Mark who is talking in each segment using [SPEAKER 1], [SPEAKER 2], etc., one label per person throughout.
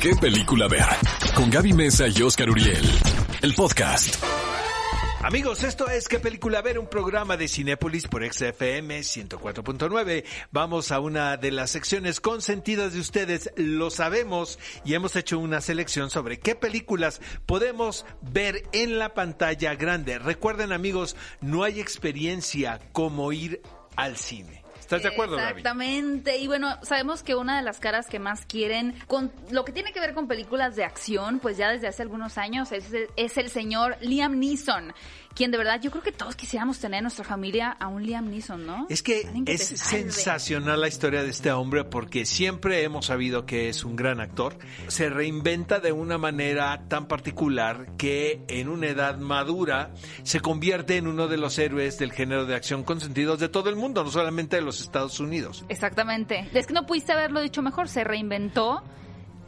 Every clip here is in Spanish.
[SPEAKER 1] qué película ver. Con Gaby Mesa y Oscar Uriel. El podcast.
[SPEAKER 2] Amigos, esto es ¿Qué película ver? Un programa de Cinépolis por XFM 104.9. Vamos a una de las secciones consentidas de ustedes, lo sabemos, y hemos hecho una selección sobre qué películas podemos ver en la pantalla grande. Recuerden amigos, no hay experiencia como ir al cine. ¿Estás de acuerdo?
[SPEAKER 3] Exactamente. Y bueno, sabemos que una de las caras que más quieren, con lo que tiene que ver con películas de acción, pues ya desde hace algunos años, es, es el señor Liam Neeson quien de verdad yo creo que todos quisiéramos tener en nuestra familia a un Liam Neeson, ¿no?
[SPEAKER 2] Es que, es sensacional la historia de este hombre porque siempre hemos sabido que es un gran actor. Se reinventa de una manera tan particular que en una edad madura se convierte en uno de los héroes del género de acción consentidos de todo el mundo, no solamente de los Estados Unidos.
[SPEAKER 3] Exactamente. Es que no pudiste haberlo dicho mejor, se reinventó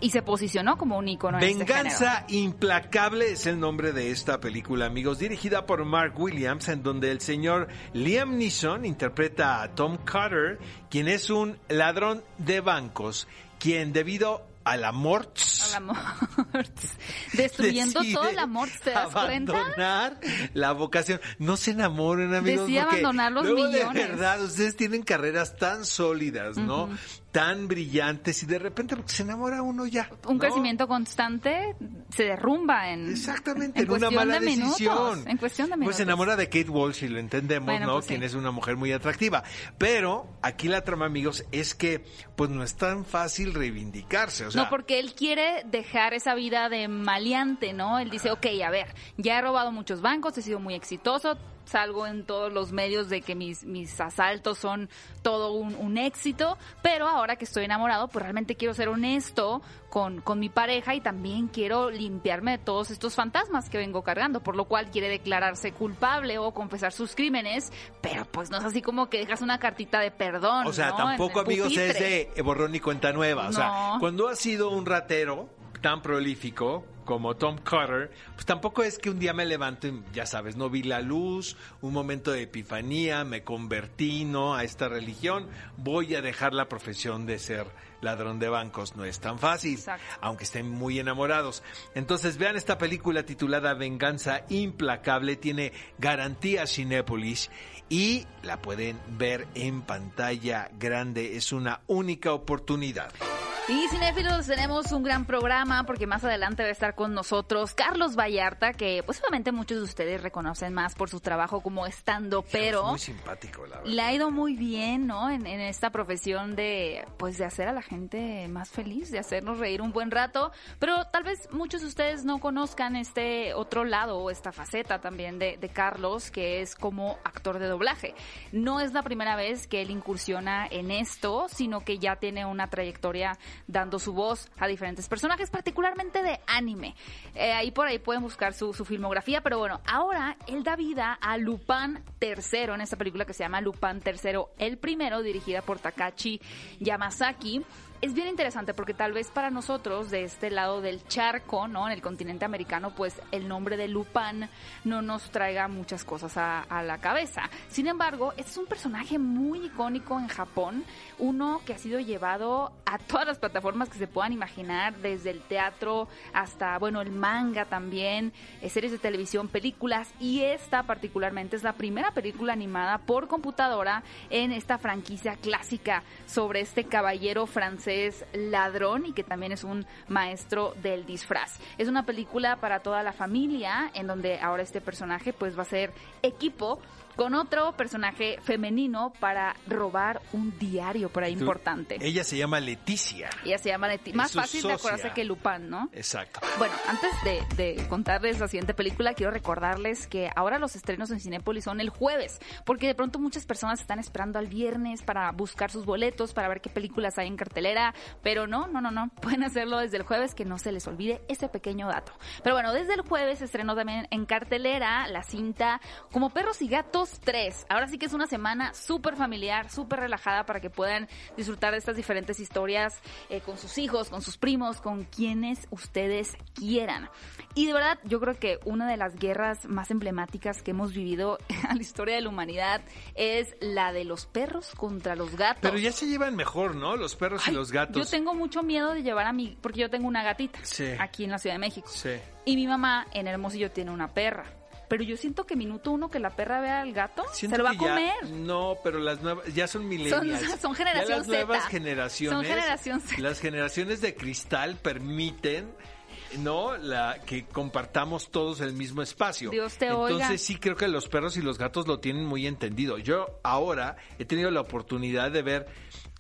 [SPEAKER 3] y se posicionó como un icono.
[SPEAKER 2] Este Venganza implacable es el nombre de esta película, amigos, dirigida por Mark Williams, en donde el señor Liam Neeson interpreta a Tom Carter, quien es un ladrón de bancos, quien debido a la morts.
[SPEAKER 3] A la morts. Destruyendo todo la morts, ¿te das
[SPEAKER 2] abandonar la vocación. No se enamoren, amigos.
[SPEAKER 3] Decía abandonar los millones.
[SPEAKER 2] De verdad, ustedes tienen carreras tan sólidas, ¿no? tan brillantes y de repente se enamora uno ya.
[SPEAKER 3] Un crecimiento constante se derrumba en
[SPEAKER 2] Exactamente, en, una mala decisión.
[SPEAKER 3] en cuestión de
[SPEAKER 2] minutos. Pues se enamora de Kate Walsh y lo entendemos, ¿no? Pues Quien es una mujer muy atractiva. Pero aquí la trama, amigos, es que pues no es tan fácil reivindicarse, o sea,
[SPEAKER 3] No, porque él quiere dejar esa vida de maleante, ¿no? Él dice, ok, a ver, ya he robado muchos bancos, he sido muy exitoso, salgo en todos los medios de que mis, mis asaltos son todo un, éxito, pero ahora que estoy enamorado, pues realmente quiero ser honesto con, con mi pareja y también quiero limpiarme de todos estos fantasmas que vengo cargando, por lo cual quiere declararse culpable o confesar sus crímenes, pero pues no es así como que dejas una cartita de perdón.
[SPEAKER 2] O sea, tampoco amigos es de borrón y cuenta nueva, o sea, cuando has sido un ratero tan prolífico, como Tom Carter, pues tampoco es que un día me levanto y ya sabes, no vi la luz, un momento de epifanía, me convertí, ¿no? A esta religión, voy a dejar la profesión de ser ladrón de bancos, no es tan fácil, aunque estén muy enamorados. Entonces vean esta película titulada Venganza Implacable, tiene garantía Cinépolis y la pueden ver en pantalla grande, es una única oportunidad.
[SPEAKER 3] Y cinéfilos, tenemos un gran programa porque más adelante va a estar con nosotros Carlos Vallarta, que posiblemente muchos de ustedes reconocen más por su trabajo como estando, pero
[SPEAKER 2] muy simpático, la verdad.
[SPEAKER 3] Le ha ido muy bien, ¿no? En, esta profesión de, pues, de hacer a la gente más feliz, de hacernos reír un buen rato, pero tal vez muchos de ustedes no conozcan este otro lado o esta faceta también de, de Carlos, que es como actor de doblaje. No es la primera vez que él incursiona en esto, sino que ya tiene una trayectoria dando su voz a diferentes personajes, particularmente de anime. Eh, ahí por ahí pueden buscar su, su, filmografía, pero bueno, ahora él da vida a Lupin III en esta película que se llama Lupin III, el primero, dirigida por Takashi Yamazaki es bien interesante porque tal vez para nosotros de este lado del charco, ¿no? En el continente americano, pues el nombre de Lupin no nos traiga muchas cosas a, a, la cabeza. Sin embargo, es un personaje muy icónico en Japón, uno que ha sido llevado a todas las plataformas que se puedan imaginar, desde el teatro hasta, bueno, el manga también, eh, series de televisión, películas, y esta particularmente es la primera película animada por computadora en esta franquicia clásica sobre este caballero francés es ladrón y que también es un maestro del disfraz. Es una película para toda la familia en donde ahora este personaje pues va a ser equipo con otro personaje femenino para robar un diario por ahí importante.
[SPEAKER 2] Ella se llama Leticia.
[SPEAKER 3] Ella se llama Leticia. Más fácil de acordarse que Lupin, ¿no?
[SPEAKER 2] Exacto.
[SPEAKER 3] Bueno, antes de, de, contarles la siguiente película, quiero recordarles que ahora los estrenos en Cinépolis son el jueves, porque de pronto muchas personas están esperando al viernes para buscar sus boletos, para ver qué películas hay en cartelera, pero no, no, no, no. Pueden hacerlo desde el jueves, que no se les olvide ese pequeño dato. Pero bueno, desde el jueves estrenó también en cartelera la cinta Como perros y gatos 3. Ahora sí que es una semana súper familiar, súper relajada para que puedan disfrutar de estas diferentes historias eh, con sus hijos, con sus primos, con quienes ustedes quieran. Y de verdad, yo creo que una de las guerras más emblemáticas que hemos vivido en la historia de la humanidad es la de los perros contra los gatos.
[SPEAKER 2] Pero ya se llevan mejor, ¿no? Los perros y los gatos.
[SPEAKER 3] Yo tengo mucho miedo de llevar a mi, porque yo tengo una gatita aquí en la Ciudad de México. Y mi mamá en Hermosillo tiene una perra. Pero yo siento que minuto uno que la perra vea al gato, se lo va a comer.
[SPEAKER 2] no, pero las nuevas, ya son milenias.
[SPEAKER 3] Son, son generación
[SPEAKER 2] ya las nuevas generaciones.
[SPEAKER 3] Son generación Z.
[SPEAKER 2] Las generaciones de cristal permiten no la que compartamos todos el mismo espacio.
[SPEAKER 3] Dios te
[SPEAKER 2] Entonces sí creo que los perros y los gatos lo tienen muy entendido. Yo ahora he tenido la oportunidad de ver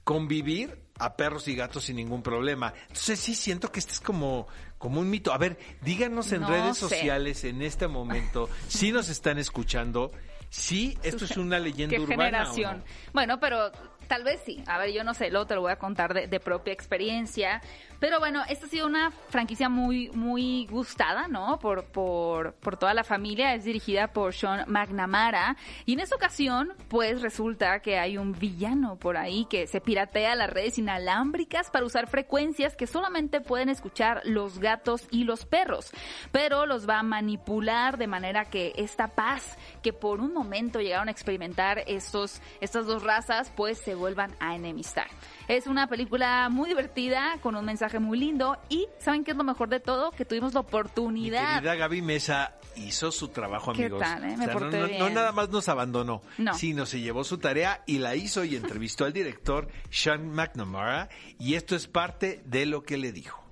[SPEAKER 2] convivir a perros y gatos sin ningún problema. Entonces sí siento que este es como, como un mito. A ver, díganos en redes sociales en este momento si nos están escuchando. Sí, esto es una leyenda ¿Qué urbana.
[SPEAKER 3] Generación. Bueno, pero tal vez sí. A ver, yo no sé, luego te lo voy a contar de, de propia experiencia. Pero bueno, esta ha sido una franquicia muy, muy gustada, ¿no? Por, por, por toda la familia. Es dirigida por Sean McNamara. Y en esta ocasión, pues resulta que hay un villano por ahí que se piratea las redes inalámbricas para usar frecuencias que solamente pueden escuchar los gatos y los perros. Pero los va a manipular de manera que esta paz que por un momento llegaron a experimentar estos, estas dos razas, pues se vuelvan a enemistar. Es una película muy divertida, con un mensaje muy lindo y ¿saben qué es lo mejor de todo? Que tuvimos la oportunidad. Mi
[SPEAKER 2] querida Gaby Mesa hizo su trabajo, amigos.
[SPEAKER 3] ¿Qué tal, eh? Me
[SPEAKER 2] no, nada más nos abandonó, sino se llevó su tarea y la hizo y entrevistó al director Sean McNamara y esto es parte de lo que le dijo.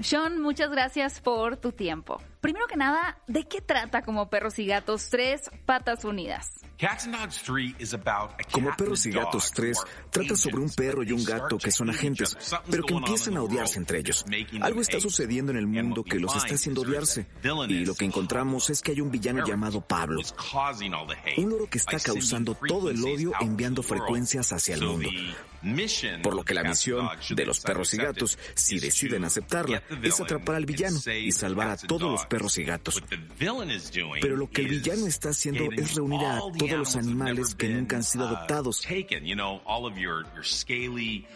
[SPEAKER 3] Sean, muchas gracias por tu tiempo. Primero que nada, ¿de qué trata como Perros y Gatos Tres Patas Unidas?
[SPEAKER 4] Como Perros y Gatos 3 trata sobre un perro y un gato que son agentes, pero que empiezan a odiarse entre ellos. Algo está sucediendo en el mundo que los está haciendo odiarse. Y lo que encontramos es que hay un villano llamado Pablo. Un loro que está causando todo el odio enviando frecuencias hacia el mundo. Por lo que la misión de los perros y gatos, si deciden aceptarla, es atrapar al villano y salvar a todos los perros y gatos. Pero lo que el villano está haciendo es reunir a todos los animales que nunca han sido adoptados.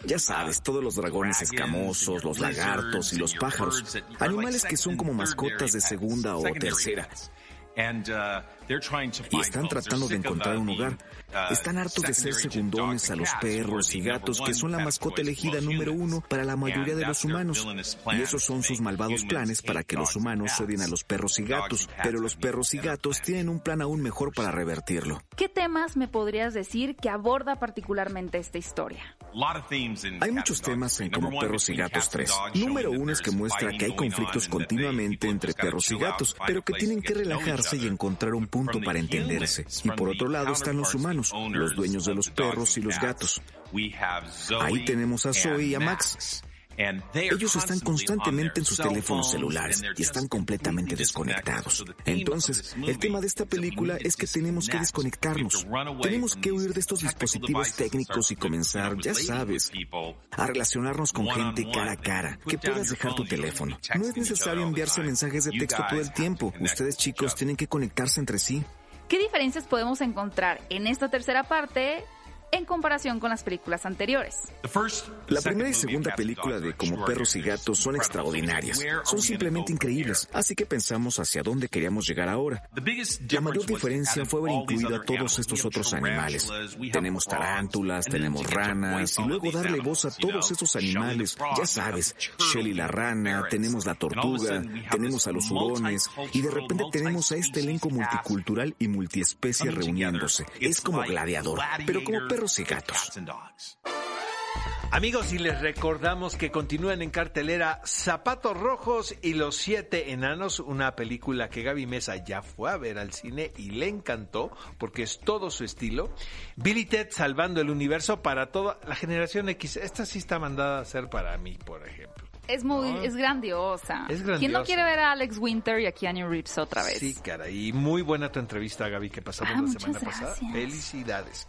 [SPEAKER 4] Ya sabes, todos los dragones escamosos, los lagartos y los pájaros. Animales que son como mascotas de segunda o tercera. Uh, y están tratando de encontrar un hogar. Uh, están hartos de ser segundones a los perros y gatos que son la mascota elegida número uno para la mayoría de los humanos. Y esos son sus malvados planes para que los humanos odien a los perros y gatos. Pero los perros y gatos tienen un plan aún mejor para revertirlo.
[SPEAKER 3] ¿Qué temas me podrías decir que aborda particularmente esta historia?
[SPEAKER 4] Hay muchos temas en Como Perros y Gatos 3. Número uno es que muestra que hay conflictos continuamente entre perros y gatos, pero que tienen que relajarse y encontrar un punto para entenderse. Y por otro lado están los humanos, los dueños de los perros y los gatos. Ahí tenemos a Zoe y a Max. Ellos están constantemente en sus teléfonos celulares y están completamente desconectados. Entonces, el tema de esta película es que tenemos que desconectarnos. Tenemos que huir de estos dispositivos técnicos y comenzar, ya sabes, a relacionarnos con gente cara a cara. Que puedas dejar tu teléfono. No es necesario enviarse mensajes de texto todo el tiempo. Ustedes chicos tienen que conectarse entre sí.
[SPEAKER 3] ¿Qué diferencias podemos encontrar en esta tercera parte en comparación con las películas anteriores.
[SPEAKER 4] La primera y segunda película de Como perros y gatos son extraordinarias. Son simplemente increíbles. Así que pensamos hacia dónde queríamos llegar ahora. La mayor diferencia fue haber incluido a todos estos otros animales. Tenemos tarántulas, tenemos ranas y luego darle voz a todos esos animales. Ya sabes, Shelly la rana, tenemos la tortuga, tenemos a los hurones y de repente tenemos a este elenco multicultural y multiespecie reuniéndose. Es como gladiador, pero como perro y gatos.
[SPEAKER 2] Amigos, y les recordamos que continúan en cartelera Zapatos Rojos y Los Siete Enanos, una película que Gaby Mesa ya fue a ver al cine y le encantó porque es todo su estilo. Billy Ted salvando el universo para toda la generación X. Esta sí está mandada a ser para mí, por ejemplo.
[SPEAKER 3] Es muy, es grandiosa. Es grandiosa. ¿Quién no quiere ver a Alex Winter y a Keanu Reeves otra vez?
[SPEAKER 2] Sí, cara, y muy buena tu entrevista, Gaby, que pasamos ah, la semana pasada. Felicidades.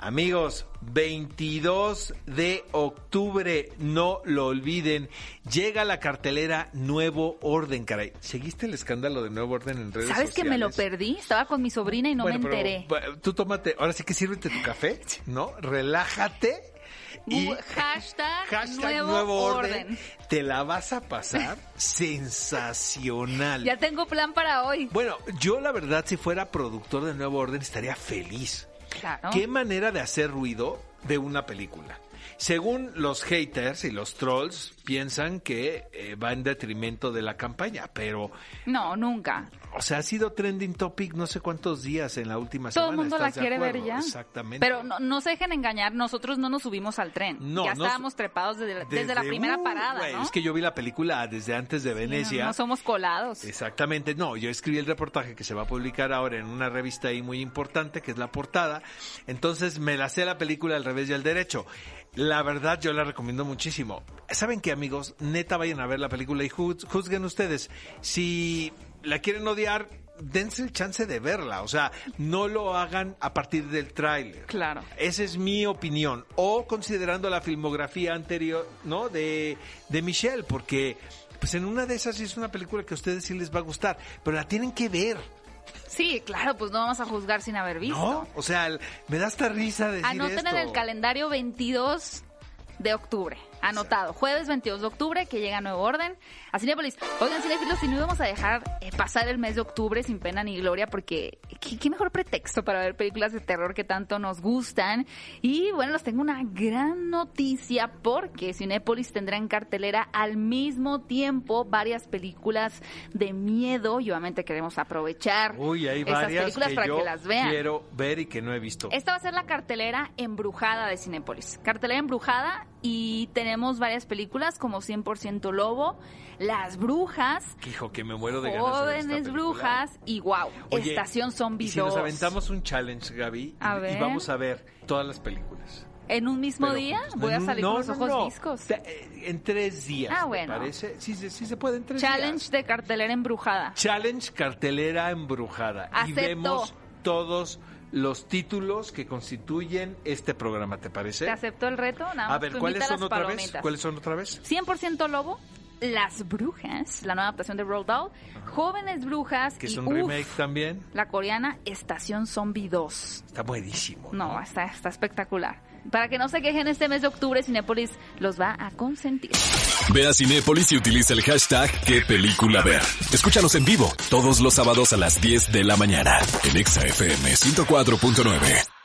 [SPEAKER 2] Amigos, 22 de octubre, no lo olviden, llega la cartelera Nuevo Orden, caray. ¿Seguiste el escándalo de Nuevo Orden en redes
[SPEAKER 3] ¿Sabes
[SPEAKER 2] sociales?
[SPEAKER 3] que me lo perdí? Estaba con mi sobrina y no me enteré.
[SPEAKER 2] tú tómate, ahora sí que sírvete tu café, ¿no? Relájate. Y
[SPEAKER 3] hashtag, nuevo, orden.
[SPEAKER 2] Te la vas a pasar sensacional.
[SPEAKER 3] Ya tengo plan para hoy.
[SPEAKER 2] Bueno, yo la verdad, si fuera productor de Nuevo Orden, estaría feliz.
[SPEAKER 3] Claro.
[SPEAKER 2] ¿Qué manera de hacer ruido de una película? Según los haters y los trolls, piensan que eh, va en detrimento de la campaña, pero...
[SPEAKER 3] No, nunca.
[SPEAKER 2] O sea, ha sido trending topic no sé cuántos días en la última
[SPEAKER 3] semana.
[SPEAKER 2] Todo
[SPEAKER 3] el mundo la quiere ver ya.
[SPEAKER 2] Exactamente.
[SPEAKER 3] Pero no, se dejen engañar, nosotros no nos subimos al tren. No, ya estábamos trepados desde, la primera parada, ¿no?
[SPEAKER 2] Es que yo vi la película desde antes de Venecia.
[SPEAKER 3] no, somos colados.
[SPEAKER 2] Exactamente. No, yo escribí el reportaje que se va a publicar ahora en una revista ahí muy importante, que es La Portada. Entonces me la sé la película al revés y al derecho. La verdad, yo la recomiendo muchísimo. ¿Saben qué, amigos? Neta, vayan a ver la película y juzguen ustedes. Si la quieren odiar, dense el chance de verla. O sea, no lo hagan a partir del tráiler.
[SPEAKER 3] Claro.
[SPEAKER 2] Esa es mi opinión. O considerando la filmografía anterior, ¿no? De, de Michelle, porque pues en una de esas es una película que a ustedes sí les va a gustar, pero la tienen que ver.
[SPEAKER 3] Sí, claro, pues no vamos a juzgar sin haber visto. No,
[SPEAKER 2] o sea, me da esta risa decir
[SPEAKER 3] Anoten en el calendario 22 de octubre. Anotado. Jueves 22 de octubre que llega Nuevo Orden a Cinepolis. Oigan, Cinefilos, si no íbamos a dejar eh, pasar el mes de octubre sin pena ni gloria porque ¿qué, mejor pretexto para ver películas de terror que tanto nos gustan. Y bueno, les tengo una gran noticia porque Cinepolis tendrá en cartelera al mismo tiempo varias películas de miedo y obviamente queremos aprovechar
[SPEAKER 2] Uy, hay varias películas para que las vean. Quiero ver y que no he visto.
[SPEAKER 3] Esta va a ser la cartelera embrujada de Cinepolis. Cartelera embrujada y tenemos varias películas como 100% Lobo, Las Brujas.
[SPEAKER 2] Hijo, que me muero de
[SPEAKER 3] ganas Jóvenes Brujas y wow, Estación Zombie
[SPEAKER 2] si nos aventamos un challenge, Gaby, y vamos a ver todas las películas.
[SPEAKER 3] ¿En un mismo día? Voy a salir con los ojos viscos.
[SPEAKER 2] Eh, en tres días, ah, bueno. parece. Sí, sí, se puede en tres
[SPEAKER 3] Challenge días. de cartelera embrujada.
[SPEAKER 2] Challenge cartelera embrujada. Y vemos todos los títulos que constituyen este programa, ¿te parece?
[SPEAKER 3] ¿Te acepto el reto?
[SPEAKER 2] A ver, ¿cuáles son otra vez? ¿Cuáles son otra vez?
[SPEAKER 3] 100% Lobo, Las Brujas, la nueva adaptación de Roald Dahl, Jóvenes Brujas
[SPEAKER 2] que es un remake también.
[SPEAKER 3] La coreana Estación Zombie 2.
[SPEAKER 2] Está buenísimo.
[SPEAKER 3] No, está, está espectacular. Para que no se quejen este mes de octubre, Cinépolis los va a consentir.
[SPEAKER 1] Ve a Cinépolis y utiliza el hashtag qué película ver. Escúchanos en vivo todos los sábados a las 10 de la mañana en ExaFM 104.9.